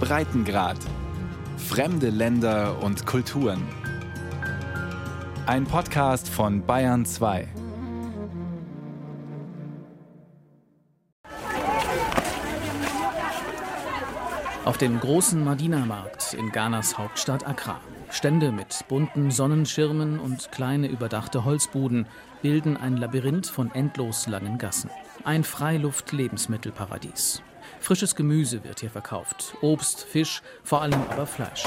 Breitengrad. Fremde Länder und Kulturen. Ein Podcast von Bayern 2. Auf dem großen Madina-Markt in Ghanas Hauptstadt Accra. Stände mit bunten Sonnenschirmen und kleine überdachte Holzbuden bilden ein Labyrinth von endlos langen Gassen. Ein Freiluft-Lebensmittelparadies. Frisches Gemüse wird hier verkauft, Obst, Fisch, vor allem aber Fleisch.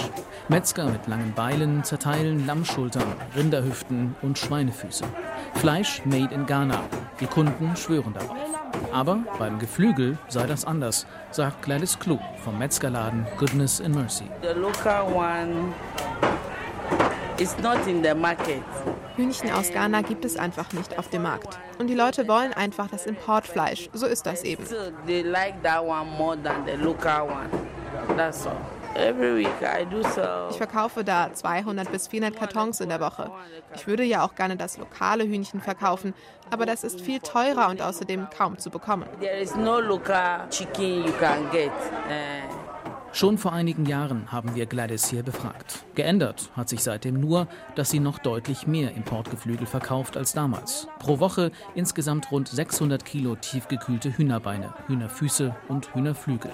Metzger mit langen Beilen zerteilen Lammschultern, Rinderhüften und Schweinefüße. Fleisch made in Ghana. Die Kunden schwören darauf. Aber beim Geflügel sei das anders, sagt Gladys Klug vom Metzgerladen Goodness and Mercy. The local one is not in the market. Hühnchen aus Ghana gibt es einfach nicht auf dem Markt. Und die Leute wollen einfach das Importfleisch. So ist das eben. So they like that one more than the local one. That's all. Every week I do so. Ich verkaufe da 200 bis 400 Kartons in der Woche. Ich würde ja auch gerne das lokale Hühnchen verkaufen, aber das ist viel teurer und außerdem kaum zu bekommen. There is no local chicken you can get. Uh, Schon vor einigen Jahren haben wir Gladys hier befragt. Geändert hat sich seitdem nur, dass sie noch deutlich mehr Importgeflügel verkauft als damals. Pro Woche insgesamt rund 600 Kilo tiefgekühlte Hühnerbeine, Hühnerfüße und Hühnerflügel.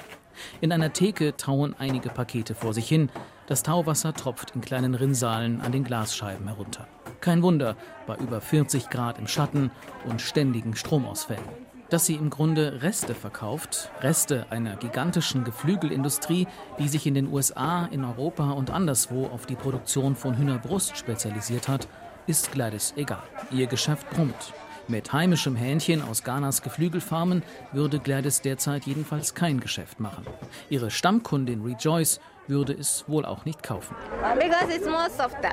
In einer Theke tauen einige Pakete vor sich hin. Das Tauwasser tropft in kleinen Rinnsalen an den Glasscheiben herunter. Kein Wunder bei über 40 Grad im Schatten und ständigen Stromausfällen. Dass sie im Grunde Reste verkauft, Reste einer gigantischen Geflügelindustrie, die sich in den USA, in Europa und anderswo auf die Produktion von Hühnerbrust spezialisiert hat, ist Gladys egal. Ihr Geschäft brummt. Mit heimischem Hähnchen aus Ghanas Geflügelfarmen würde Gladys derzeit jedenfalls kein Geschäft machen. Ihre Stammkundin Rejoice würde es wohl auch nicht kaufen. Because it's more softer.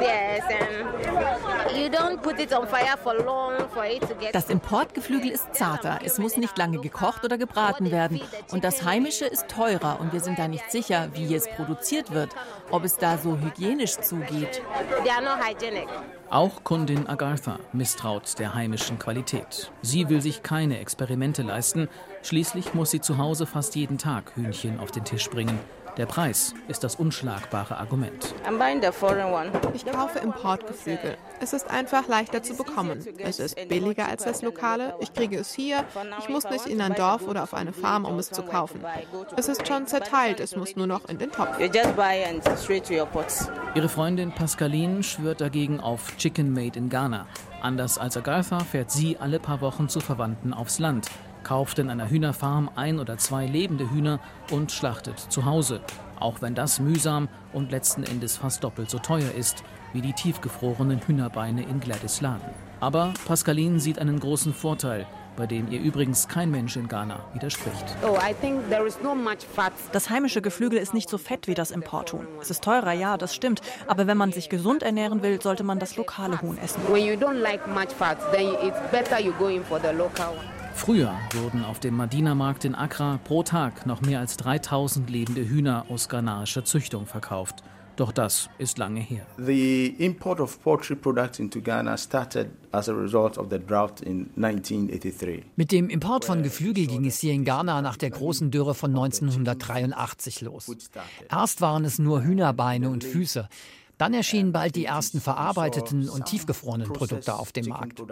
Yes, and you don't put it on fire for long for it to get. Das Importgeflügel ist zarter. Es muss nicht lange gekocht oder gebraten werden. Und das heimische ist teurer. Und wir sind da nicht sicher, wie es produziert wird, ob es da so hygienisch zugeht. They are not hygienic. Auch Kundin Agartha misstraut der heimischen Qualität. Sie will sich keine Experimente leisten. Schließlich muss sie zu Hause fast jeden Tag Hühnchen auf den Tisch bringen. Der Preis ist das unschlagbare Argument. Ich kaufe Importgeflügel. Es ist einfach leichter zu bekommen. Es ist billiger als das lokale. Ich kriege es hier. Ich muss nicht in ein Dorf oder auf eine Farm, um es zu kaufen. Es ist schon zerteilt. Es muss nur noch in den Topf. You just buy and straight to your pot. Ihre Freundin Pascaline schwört dagegen auf Chicken Made in Ghana. Anders als Agatha fährt sie alle paar Wochen zu Verwandten aufs Land, kauft in einer Hühnerfarm ein oder zwei lebende Hühner und schlachtet zu Hause. Auch wenn das mühsam und letzten Endes fast doppelt so teuer ist wie die tiefgefrorenen Hühnerbeine in Gladys Laden. Aber Pascaline sieht einen großen Vorteil, bei dem ihr übrigens kein Mensch in Ghana widerspricht. Oh, I think there is not much fat. Das heimische Geflügel ist nicht so fett wie das Importhuhn. Es ist teurer, ja, das stimmt. Aber wenn man sich gesund ernähren will, sollte man das lokale Huhn essen. Früher wurden auf dem Madina-Markt in Accra pro Tag noch mehr als 3000 lebende Hühner aus ghanaischer Züchtung verkauft. Doch das ist lange her. The import of poultry products into Ghana started as a result of the drought in 1983. Mit dem Import von Geflügel ging es hier in Ghana nach der großen Dürre von 1983 los. Erst waren es nur Hühnerbeine und Füße. Dann erschienen bald die ersten verarbeiteten und tiefgefrorenen Produkte auf dem Markt.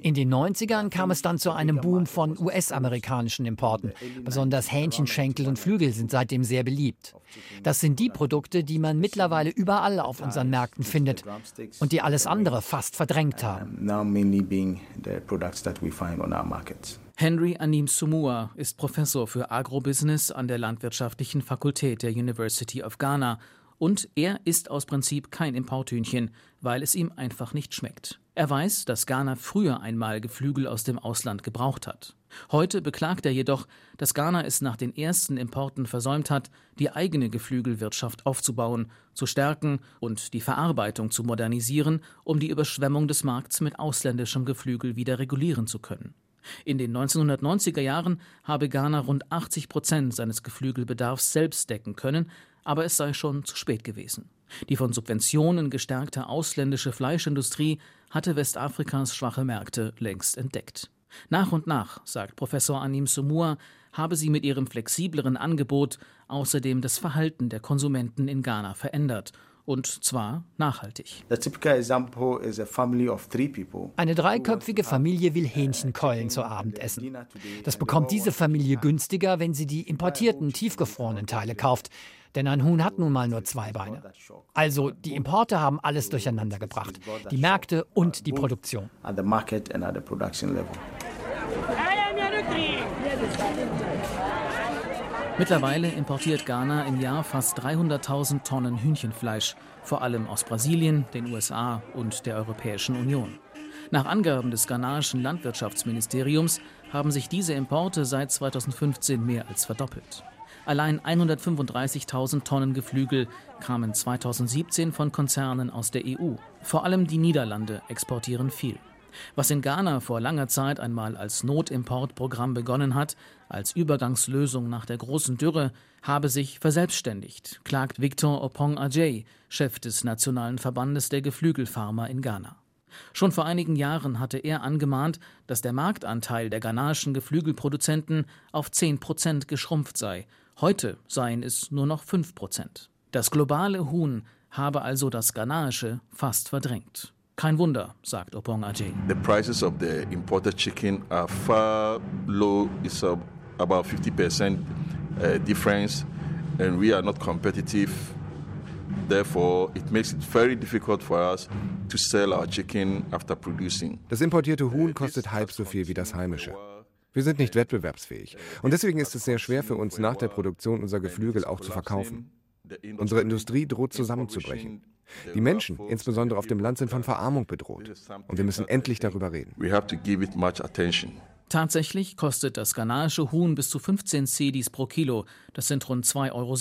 In den 90ern kam es dann zu einem Boom von US-amerikanischen Importen. Besonders Hähnchenschenkel und Flügel sind seitdem sehr beliebt. Das sind die Produkte, die man mittlerweile überall auf unseren Märkten findet und die alles andere fast verdrängt haben. Now mainly being the products that we find on our markets. Henry Anim Sumua ist Professor für Agrobusiness an der Landwirtschaftlichen Fakultät der University of Ghana und er isst aus Prinzip kein Importhühnchen, weil es ihm einfach nicht schmeckt. Er weiß, dass Ghana früher einmal Geflügel aus dem Ausland gebraucht hat. Heute beklagt er jedoch, dass Ghana es nach den ersten Importen versäumt hat, die eigene Geflügelwirtschaft aufzubauen, zu stärken und die Verarbeitung zu modernisieren, um die Überschwemmung des Markts mit ausländischem Geflügel wieder regulieren zu können. In den 1990er Jahren habe Ghana rund 80 Prozent seines Geflügelbedarfs selbst decken können, aber es sei schon zu spät gewesen. Die von Subventionen gestärkte ausländische Fleischindustrie hatte Westafrikas schwache Märkte längst entdeckt. Nach und nach, sagt Professor Anim Sumua, habe sie mit ihrem flexibleren Angebot außerdem das Verhalten der Konsumenten in Ghana verändert und zwar nachhaltig. Eine dreiköpfige Familie will Hähnchenkeulen zu Abend essen. Das bekommt diese Familie günstiger, wenn sie die importierten, tiefgefrorenen Teile kauft. Denn ein Huhn hat nun mal nur zwei Beine. Also die Importe haben alles durcheinander gebracht. Die Märkte und die Produktion. Mittlerweile importiert Ghana im Jahr fast 300.000 Tonnen Hühnchenfleisch, vor allem aus Brasilien, den USA und der Europäischen Union. Nach Angaben des ghanaischen Landwirtschaftsministeriums haben sich diese Importe seit 2015 mehr als verdoppelt. Allein 135.000 Tonnen Geflügel kamen 2017 von Konzernen aus der EU. Vor allem die Niederlande exportieren viel. Was in Ghana vor langer Zeit einmal als Notimportprogramm begonnen hat, als Übergangslösung nach der großen Dürre, habe sich verselbstständigt, klagt Victor Opong Ajay, Chef des Nationalen Verbandes der Geflügelfarmer in Ghana. Schon vor einigen Jahren hatte er angemahnt, dass der Marktanteil der ghanaischen Geflügelproduzenten auf 10 Prozent geschrumpft sei. Heute seien es nur noch 5 Prozent. Das globale Huhn habe also das ghanaische fast verdrängt. Kein Wunder, sagt Opong Ajay. The prices of the imported chicken are far low. It's about 50% uh, difference, and we are not competitive. Therefore, it makes it very difficult for us to sell our chicken after producing. Das importierte Huhn kostet halb so viel wie das heimische. Wir sind nicht wettbewerbsfähig. Und deswegen ist es sehr schwer für uns, nach der Produktion unser Geflügel auch zu verkaufen. Unsere Industrie droht zusammenzubrechen. Die Menschen, insbesondere auf dem Land, sind von Verarmung bedroht. Und wir müssen endlich darüber reden. Tatsächlich kostet das ghanaische Huhn bis zu 15 Cedis pro Kilo, das sind rund 2,70 Euro,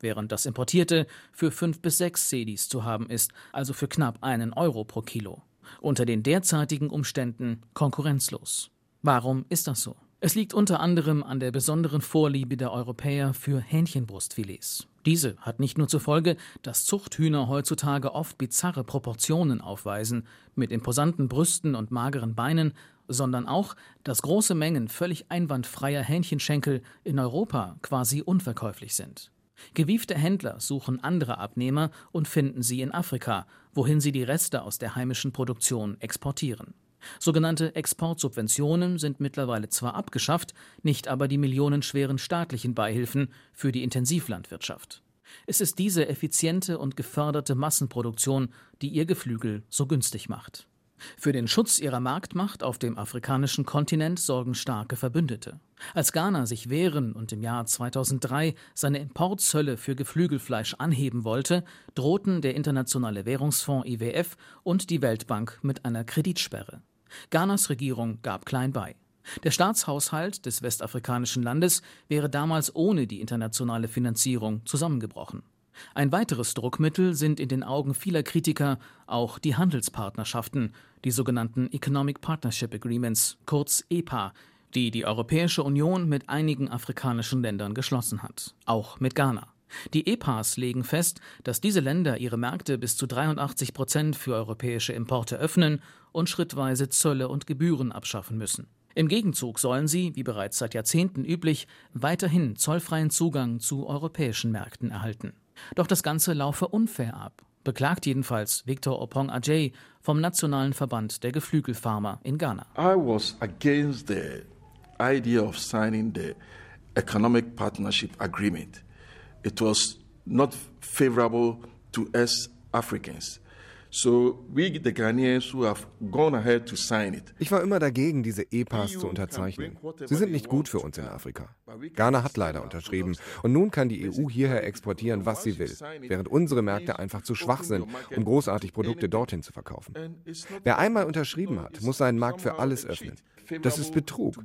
während das importierte für 5 bis 6 Cedis zu haben ist, also für knapp einen Euro pro Kilo. Unter den derzeitigen Umständen konkurrenzlos. Warum ist das so? Es liegt unter anderem an der besonderen Vorliebe der Europäer für Hähnchenbrustfilets. Diese hat nicht nur zur Folge, dass Zuchthühner heutzutage oft bizarre Proportionen aufweisen, mit imposanten Brüsten und mageren Beinen, sondern auch, dass große Mengen völlig einwandfreier Hähnchenschenkel in Europa quasi unverkäuflich sind. Gewiefte Händler suchen andere Abnehmer und finden sie in Afrika, wohin sie die Reste aus der heimischen Produktion exportieren. Sogenannte Exportsubventionen sind mittlerweile zwar abgeschafft, nicht aber die millionenschweren staatlichen Beihilfen für die Intensivlandwirtschaft. Es ist diese effiziente und geförderte Massenproduktion, die ihr Geflügel so günstig macht. Für den Schutz ihrer Marktmacht auf dem afrikanischen Kontinent sorgen starke Verbündete. Als Ghana sich wehren und im Jahr 2003 seine Importzölle für Geflügelfleisch anheben wollte, drohten der Internationale Währungsfonds IWF und die Weltbank mit einer Kreditsperre. Ghanas Regierung gab klein bei. Der Staatshaushalt des westafrikanischen Landes wäre damals ohne die internationale Finanzierung zusammengebrochen. Ein weiteres Druckmittel sind in den Augen vieler Kritiker auch die Handelspartnerschaften, die sogenannten Economic Partnership Agreements, kurz EPA, die die Europäische Union mit einigen afrikanischen Ländern geschlossen hat, auch mit Ghana. Die EPAs legen fest, dass diese Länder ihre Märkte bis zu 83 Prozent für europäische Importe öffnen und schrittweise Zölle und Gebühren abschaffen müssen. Im Gegenzug sollen sie, wie bereits seit Jahrzehnten üblich, weiterhin zollfreien Zugang zu europäischen Märkten erhalten. Doch das Ganze laufe unfair ab, beklagt jedenfalls Victor Opong Ajay vom Nationalen Verband der Geflügelfarmer in Ghana. I was against the idea of signing the Economic Partnership Agreement. It was not favorable to us Africans. Ich war immer dagegen, diese EPAs zu unterzeichnen. Sie sind nicht gut für uns in Afrika. Ghana hat leider unterschrieben und nun kann die EU hierher exportieren, was sie will, während unsere Märkte einfach zu schwach sind, um großartig Produkte dorthin zu verkaufen. Wer einmal unterschrieben hat, muss seinen Markt für alles öffnen. Das ist Betrug.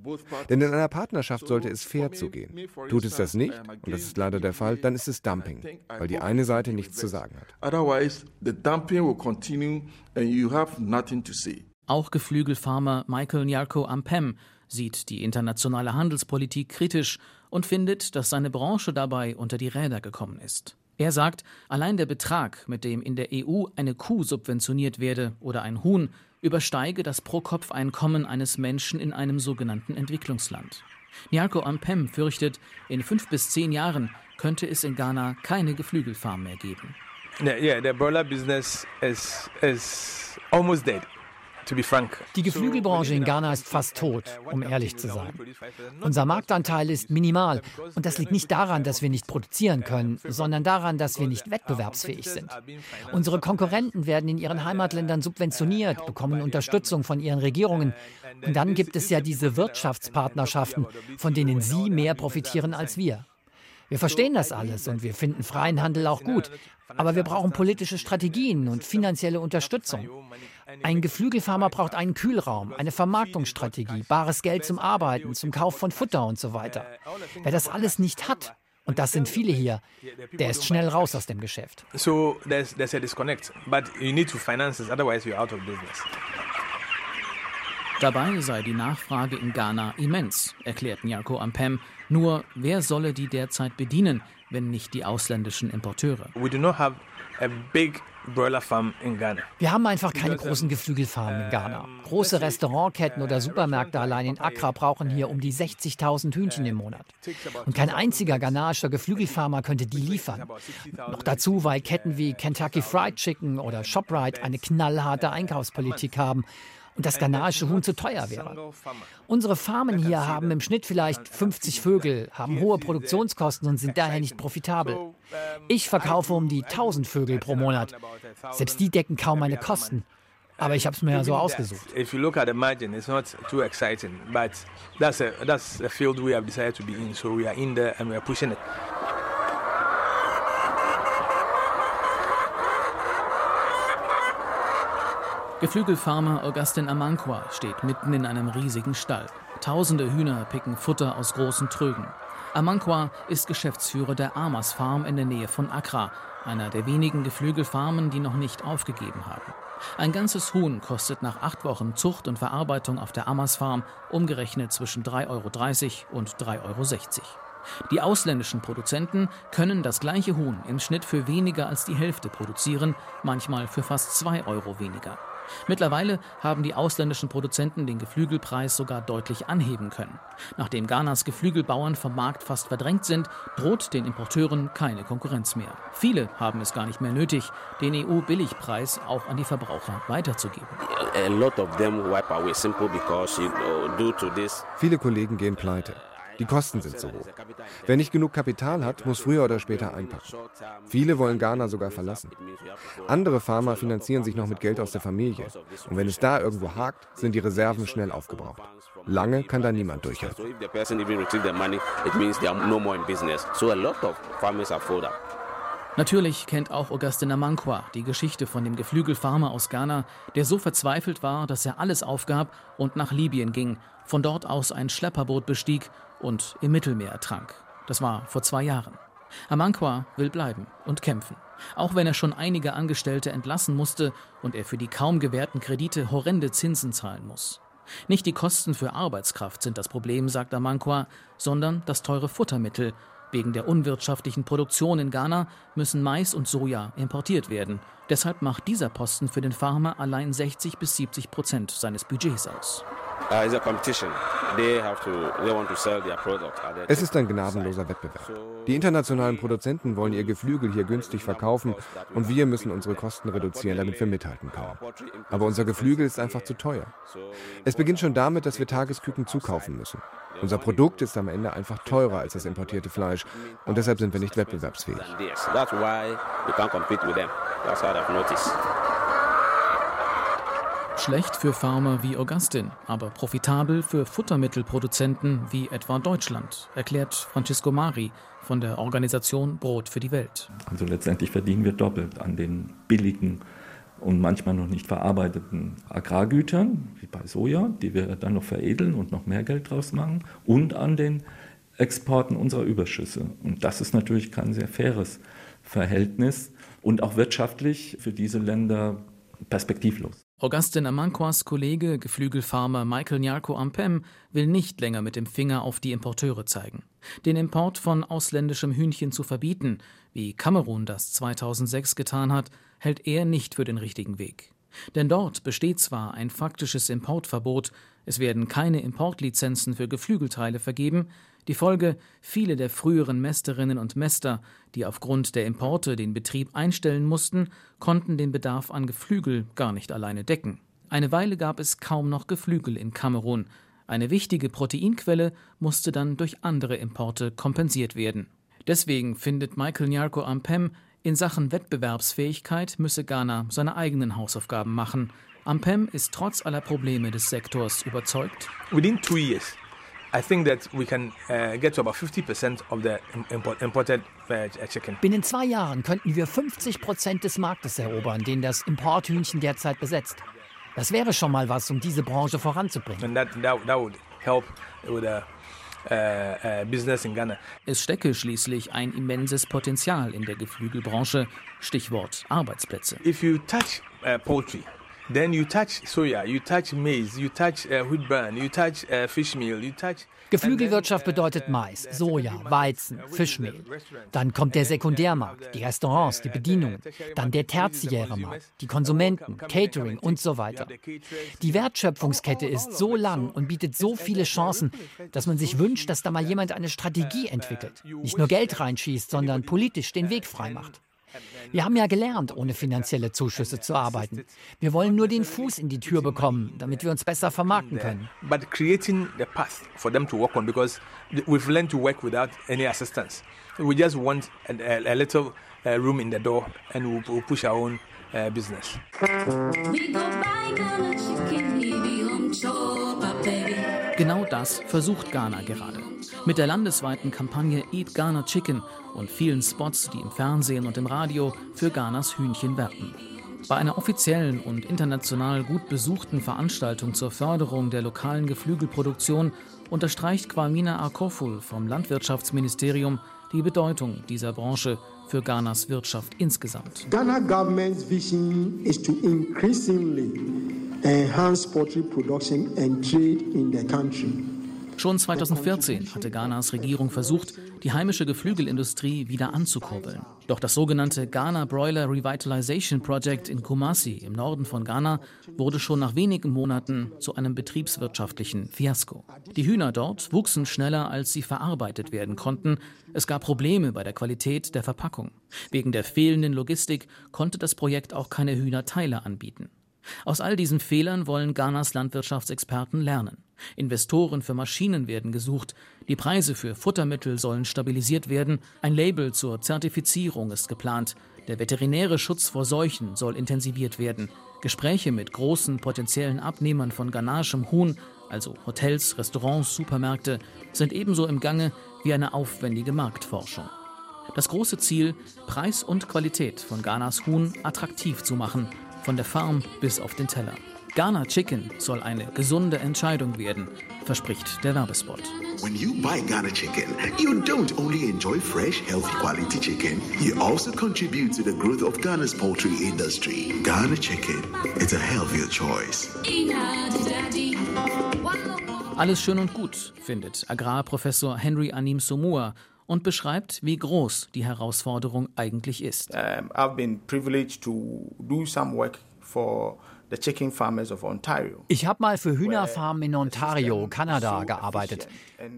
Denn in einer Partnerschaft sollte es fair zugehen. Tut es das nicht, und das ist leider der Fall, dann ist es Dumping, weil die eine Seite nichts zu sagen hat. Otherwise, the dumping will continue and you have nothing to say. Auch Geflügelfarmer Michael Nyarko Ampem sieht die internationale Handelspolitik kritisch und findet, dass seine Branche dabei unter die Räder gekommen ist. Er sagt, allein der Betrag, mit dem in der EU eine Kuh subventioniert werde oder ein Huhn, übersteige das Pro-Kopf-Einkommen eines Menschen in einem sogenannten Entwicklungsland. Nyarko Ampem fürchtet, in fünf bis zehn Jahren könnte es in Ghana keine Geflügelfarm mehr geben. Yeah, yeah, the broiler business is, is almost dead. Die Geflügelbranche in Ghana ist fast tot, um ehrlich zu sein. Unser Marktanteil ist minimal und das liegt nicht daran, dass wir nicht produzieren können, sondern daran, dass wir nicht wettbewerbsfähig sind. Unsere Konkurrenten werden in ihren Heimatländern subventioniert, bekommen Unterstützung von ihren Regierungen und dann gibt es ja diese Wirtschaftspartnerschaften, von denen sie mehr profitieren als wir. Wir verstehen das alles und wir finden freien Handel auch gut. Aber wir brauchen politische Strategien und finanzielle Unterstützung. Ein Geflügelfarmer braucht einen Kühlraum, eine Vermarktungsstrategie, bares Geld zum Arbeiten, zum Kauf von Futter und so weiter. Wer das alles nicht hat, und das sind viele hier, der ist schnell raus aus dem Geschäft. So there's, there's a disconnect, but you need to finance it, otherwise you're out of business. Dabei sei die Nachfrage in Ghana immens, erklärt Nyako Ampem. Nur wer solle die derzeit bedienen, wenn nicht die ausländischen Importeure? We do not have a big wir haben einfach keine großen Geflügelfarmen in Ghana. Große Restaurantketten oder Supermärkte allein in Accra brauchen hier um die 60.000 Hühnchen im Monat. Und kein einziger ghanaischer Geflügelfarmer könnte die liefern. Noch dazu, weil Ketten wie Kentucky Fried Chicken oder ShopRite eine knallharte Einkaufspolitik haben das ghanaische Huhn zu teuer wäre. Unsere Farmen hier haben im Schnitt vielleicht 50 Vögel, haben hohe Produktionskosten und sind daher nicht profitabel. Ich verkaufe um die 1000 Vögel pro Monat. Selbst die decken kaum meine Kosten. Aber ich habe es mir ja so ausgesucht. If you look at margin, it's not too exciting, but that's a that's a field we have decided to be in, so we are in there and we are pushing it. Geflügelfarmer Augustin Amankwa steht mitten in einem riesigen Stall. Tausende Hühner picken Futter aus großen Trögen. Amankwa ist Geschäftsführer der Amas Farm in der Nähe von Accra, einer der wenigen Geflügelfarmen, die noch nicht aufgegeben haben. Ein ganzes Huhn kostet nach acht Wochen Zucht und Verarbeitung auf der Amas Farm umgerechnet zwischen 3,30 Euro und 3,60 Euro. Die ausländischen Produzenten können das gleiche Huhn im Schnitt für weniger als die Hälfte produzieren, manchmal für fast 2 Euro weniger. Mittlerweile haben die ausländischen Produzenten den Geflügelpreis sogar deutlich anheben können. Nachdem Ghanas Geflügelbauern vom Markt fast verdrängt sind, droht den Importeuren keine Konkurrenz mehr. Viele haben es gar nicht mehr nötig, den EU-Billigpreis auch an die Verbraucher weiterzugeben. Viele Kollegen gehen pleite. Die Kosten sind zu hoch. Wer nicht genug Kapital hat, muss früher oder später einpacken. Viele wollen Ghana sogar verlassen. Andere Farmer finanzieren sich noch mit Geld aus der Familie. Und wenn es da irgendwo hakt, sind die Reserven schnell aufgebraucht. Lange kann da niemand durchhalten. Natürlich kennt auch Augustin Amankwa die Geschichte von dem Geflügelfarmer aus Ghana, der so verzweifelt war, dass er alles aufgab und nach Libyen ging, von dort aus ein Schlepperboot bestieg und im Mittelmeer ertrank. Das war vor zwei Jahren. Amankwa will bleiben und kämpfen, auch wenn er schon einige Angestellte entlassen musste und er für die kaum gewährten Kredite horrende Zinsen zahlen muss. Nicht die Kosten für Arbeitskraft sind das Problem, sagt Amankwa, sondern das teure Futtermittel, Wegen der unwirtschaftlichen Produktion in Ghana müssen Mais und Soja importiert werden. Deshalb macht dieser Posten für den Farmer allein 60 bis 70 Prozent seines Budgets aus. Uh, es ist ein gnadenloser Wettbewerb. Die internationalen Produzenten wollen ihr Geflügel hier günstig verkaufen und wir müssen unsere Kosten reduzieren, damit wir mithalten können. Aber unser Geflügel ist einfach zu teuer. Es beginnt schon damit, dass wir Tagesküken zukaufen müssen. Unser Produkt ist am Ende einfach teurer als das importierte Fleisch und deshalb sind wir nicht wettbewerbsfähig. Schlecht für Farmer wie Augustin, aber profitabel für Futtermittelproduzenten wie etwa Deutschland, erklärt Francisco Mari von der Organisation Brot für die Welt. Also letztendlich verdienen wir doppelt an den billigen und manchmal noch nicht verarbeiteten Agrargütern, wie bei Soja, die wir dann noch veredeln und noch mehr Geld draus machen, und an den Exporten unserer Überschüsse. Und das ist natürlich kein sehr faires Verhältnis und auch wirtschaftlich für diese Länder perspektivlos. Augustin Amankwas Kollege, Geflügelfarmer Michael Nyarko Ampem, will nicht länger mit dem Finger auf die Importeure zeigen. Den Import von ausländischem Hühnchen zu verbieten, wie Kamerun das 2006 getan hat, hält er nicht für den richtigen Weg. Denn dort besteht zwar ein faktisches Importverbot, es werden keine Importlizenzen für Geflügelteile vergeben, die Folge, viele der früheren Mästerinnen und Mäster, die aufgrund der Importe den Betrieb einstellen mussten, konnten den Bedarf an Geflügel gar nicht alleine decken. Eine Weile gab es kaum noch Geflügel in Kamerun. Eine wichtige Proteinquelle musste dann durch andere Importe kompensiert werden. Deswegen findet Michael Nyarko Ampem, in Sachen Wettbewerbsfähigkeit müsse Ghana seine eigenen Hausaufgaben machen. Ampem ist trotz aller Probleme des Sektors überzeugt. Within two years, I think that we can uh, get to about 50% of the import, imported uh, chicken. Binnen zwei Jahren könnten wir 50 Prozent des Marktes erobern, den das Importhühnchen derzeit besetzt. Das wäre schon mal was, um diese Branche voranzubringen. And that, that, that would help with the uh, uh, business in Ghana. Es stecke schließlich ein immenses Potenzial in der Geflügelbranche. Stichwort Arbeitsplätze. If you touch uh, poultry, then you touch soya, you touch maize, you touch uh, wheat bran, you touch uh, fish meal, you touch Geflügelwirtschaft bedeutet Mais, Soja, Weizen, Fischmehl. Dann kommt der Sekundärmarkt, die Restaurants, die Bedienungen. Dann der tertiäre Markt, die Konsumenten, Catering und so weiter. Die Wertschöpfungskette ist so lang und bietet so viele Chancen, dass man sich wünscht, dass da mal jemand eine Strategie entwickelt. Nicht nur Geld reinschießt, sondern politisch den Weg freimacht. Wir haben ja gelernt, ohne finanzielle Zuschüsse zu arbeiten. Wir wollen nur den Fuß in die Tür bekommen, damit wir uns besser vermarkten können. But creating the path for them to work on because we've learned to work without any assistance. We just want a, a, little uh, room in the door and we'll, we'll push our own business. Genau das versucht Ghana gerade. Mit der landesweiten Kampagne Eat Ghana Chicken und vielen Spots, die im Fernsehen und im Radio für Ghanas Hühnchen werben. Bei einer offiziellen und international gut besuchten Veranstaltung zur Förderung der lokalen Geflügelproduktion unterstreicht Kwamina Akoful vom Landwirtschaftsministerium die Bedeutung dieser Branche für Ghanas Wirtschaft insgesamt. Ghana government's vision is to increasingly enhance poultry production and trade in the country. Schon 2014 hatte Ghanas Regierung versucht, die heimische Geflügelindustrie wieder anzukurbeln. Doch das sogenannte Ghana Broiler Revitalization Project in Kumasi im Norden von Ghana wurde schon nach wenigen Monaten zu einem betriebswirtschaftlichen Fiasko. Die Hühner dort wuchsen schneller, als sie verarbeitet werden konnten. Es gab Probleme bei der Qualität der Verpackung. Wegen der fehlenden Logistik konnte das Projekt auch keine Hühnerteile anbieten. Aus all diesen Fehlern wollen Ghanas Landwirtschaftsexperten lernen. Investoren für Maschinen werden gesucht, die Preise für Futtermittel sollen stabilisiert werden, ein Label zur Zertifizierung ist geplant, der veterinäre Schutz vor Seuchen soll intensiviert werden, Gespräche mit großen potenziellen Abnehmern von ghanaschem Huhn, also Hotels, Restaurants, Supermärkte, sind ebenso im Gange wie eine aufwendige Marktforschung. Das große Ziel, Preis und Qualität von Ghanas Huhn attraktiv zu machen, von der Farm bis auf den Teller. Ghana Chicken soll eine gesunde Entscheidung werden, verspricht der Werbespot. When you buy Ghana Chicken, you don't only enjoy fresh, healthy quality chicken, you also contribute to the growth of Ghana's poultry industry. Ghana Chicken, it's a healthier choice. Alles schön und gut, findet Agrarprofessor Henry Anim Somua und beschreibt, wie groß die Herausforderung eigentlich ist. Um, I've been privileged to do some work for ich habe mal für Hühnerfarmen in Ontario, Kanada, gearbeitet.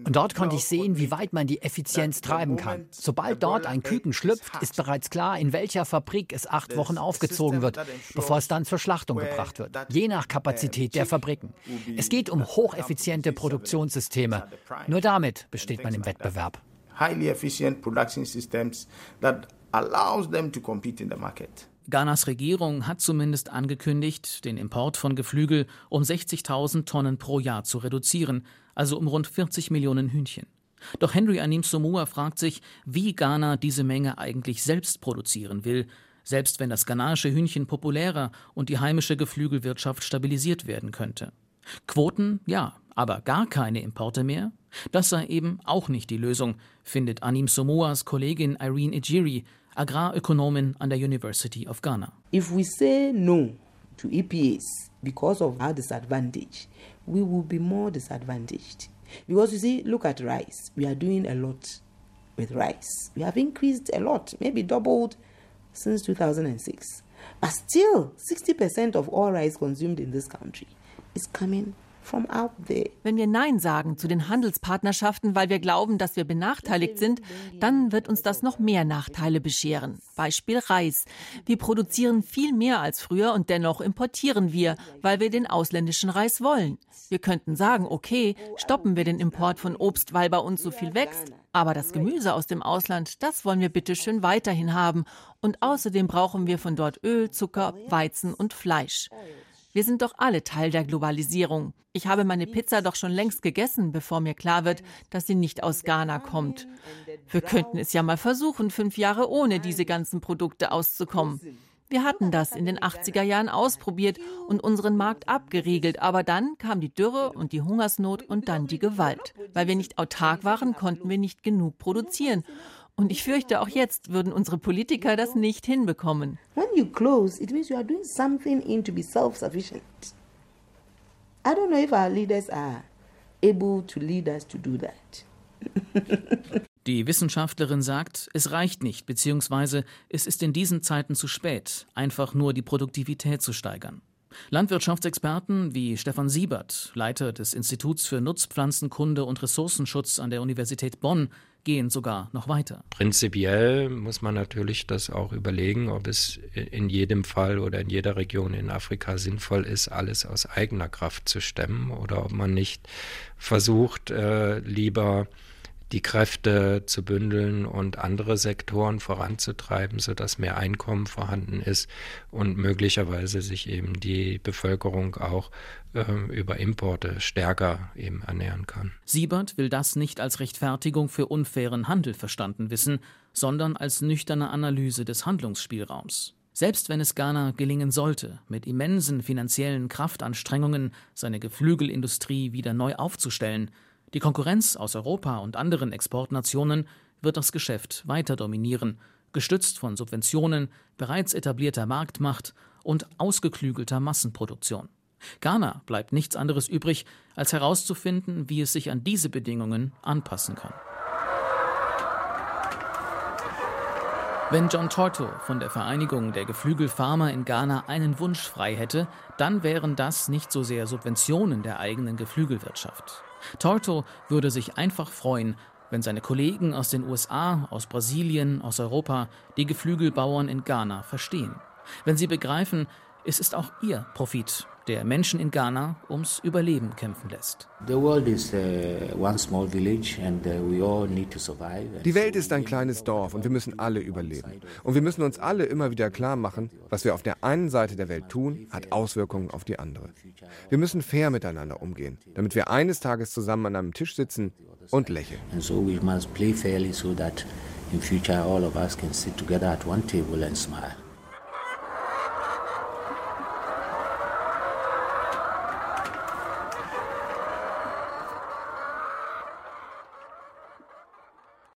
Und dort konnte ich sehen, wie weit man die Effizienz treiben kann. Sobald dort ein Küken schlüpft, ist bereits klar, in welcher Fabrik es acht Wochen aufgezogen wird, bevor es dann zur Schlachtung gebracht wird. Je nach Kapazität der Fabriken. Es geht um hocheffiziente Produktionssysteme. Nur damit besteht man im Wettbewerb. Highly efficient production systems that allows them to compete in the market. Ghanas Regierung hat zumindest angekündigt, den Import von Geflügel um 60.000 Tonnen pro Jahr zu reduzieren, also um rund 40 Millionen Hühnchen. Doch Henry Anim Somua fragt sich, wie Ghana diese Menge eigentlich selbst produzieren will, selbst wenn das ghanaische Hühnchen populärer und die heimische Geflügelwirtschaft stabilisiert werden könnte. Quoten, ja, aber gar keine Importe mehr? Das sei eben auch nicht die Lösung, findet Anim Somoas Kollegin Irene Ejiri, Agrarökonomin an der University of Ghana. If we say no to EPAs because of our disadvantage, we will be more disadvantaged. Because you see, look at rice. We are doing a lot with rice. We have increased a lot, maybe doubled since 2006. But still, 60% of all rice consumed in this country is coming. Wenn wir Nein sagen zu den Handelspartnerschaften, weil wir glauben, dass wir benachteiligt sind, dann wird uns das noch mehr Nachteile bescheren. Beispiel Reis. Wir produzieren viel mehr als früher und dennoch importieren wir, weil wir den ausländischen Reis wollen. Wir könnten sagen, okay, stoppen wir den Import von Obst, weil bei uns so viel wächst. Aber das Gemüse aus dem Ausland, das wollen wir bitte schön weiterhin haben. Und außerdem brauchen wir von dort Öl, Zucker, Weizen und Fleisch. Wir sind doch alle Teil der Globalisierung. Ich habe meine Pizza doch schon längst gegessen, bevor mir klar wird, dass sie nicht aus Ghana kommt. Wir könnten es ja mal versuchen, fünf Jahre ohne diese ganzen Produkte auszukommen. Wir hatten das in den 80er Jahren ausprobiert und unseren Markt abgeriegelt, aber dann kam die Dürre und die Hungersnot und dann die Gewalt. Weil wir nicht autark waren, konnten wir nicht genug produzieren. Und ich fürchte, auch jetzt würden unsere Politiker das nicht hinbekommen. When you close, it means you are doing something in to be self-sufficient. I don't know if our leaders are able to lead us to do that. Die Wissenschaftlerin sagt, es reicht nicht, beziehungsweise es ist in diesen Zeiten zu spät, einfach nur die Produktivität zu steigern. Landwirtschaftsexperten wie Stefan Siebert, Leiter des Instituts für Nutzpflanzenkunde und Ressourcenschutz an der Universität Bonn, gehen sogar noch weiter. Prinzipiell muss man natürlich das auch überlegen, ob es in jedem Fall oder in jeder Region in Afrika sinnvoll ist, alles aus eigener Kraft zu stemmen oder ob man nicht versucht, äh, lieber die Kräfte zu bündeln und andere Sektoren voranzutreiben, sodass mehr Einkommen vorhanden ist und möglicherweise sich eben die Bevölkerung auch äh, über Importe stärker eben ernähren kann. Siebert will das nicht als Rechtfertigung für unfairen Handel verstanden wissen, sondern als nüchterne Analyse des Handlungsspielraums. Selbst wenn es Ghana gelingen sollte, mit immensen finanziellen Kraftanstrengungen seine Geflügelindustrie wieder neu aufzustellen, die Konkurrenz aus Europa und anderen Exportnationen wird das Geschäft weiter dominieren, gestützt von Subventionen, bereits etablierter Marktmacht und ausgeklügelter Massenproduktion. Ghana bleibt nichts anderes übrig, als herauszufinden, wie es sich an diese Bedingungen anpassen kann. Wenn John Torto von der Vereinigung der Geflügelfarmer in Ghana einen Wunsch frei hätte, dann wären das nicht so sehr Subventionen der eigenen Geflügelwirtschaft. Torto würde sich einfach freuen, wenn seine Kollegen aus den USA, aus Brasilien, aus Europa die Geflügelbauern in Ghana verstehen. Wenn sie begreifen, es ist auch ihr Profit, der Menschen in Ghana ums Überleben kämpfen lässt. Uh, Die Welt ist ein kleines Dorf und wir müssen alle überleben. Und wir müssen uns alle immer wieder klar machen, was wir auf der einen Seite der Welt tun, hat Auswirkungen auf die andere. Wir müssen fair miteinander umgehen, damit wir eines Tages zusammen an einem Tisch sitzen und lächeln. And so we must play fairly so that in future all of us can sit together at one table and smile.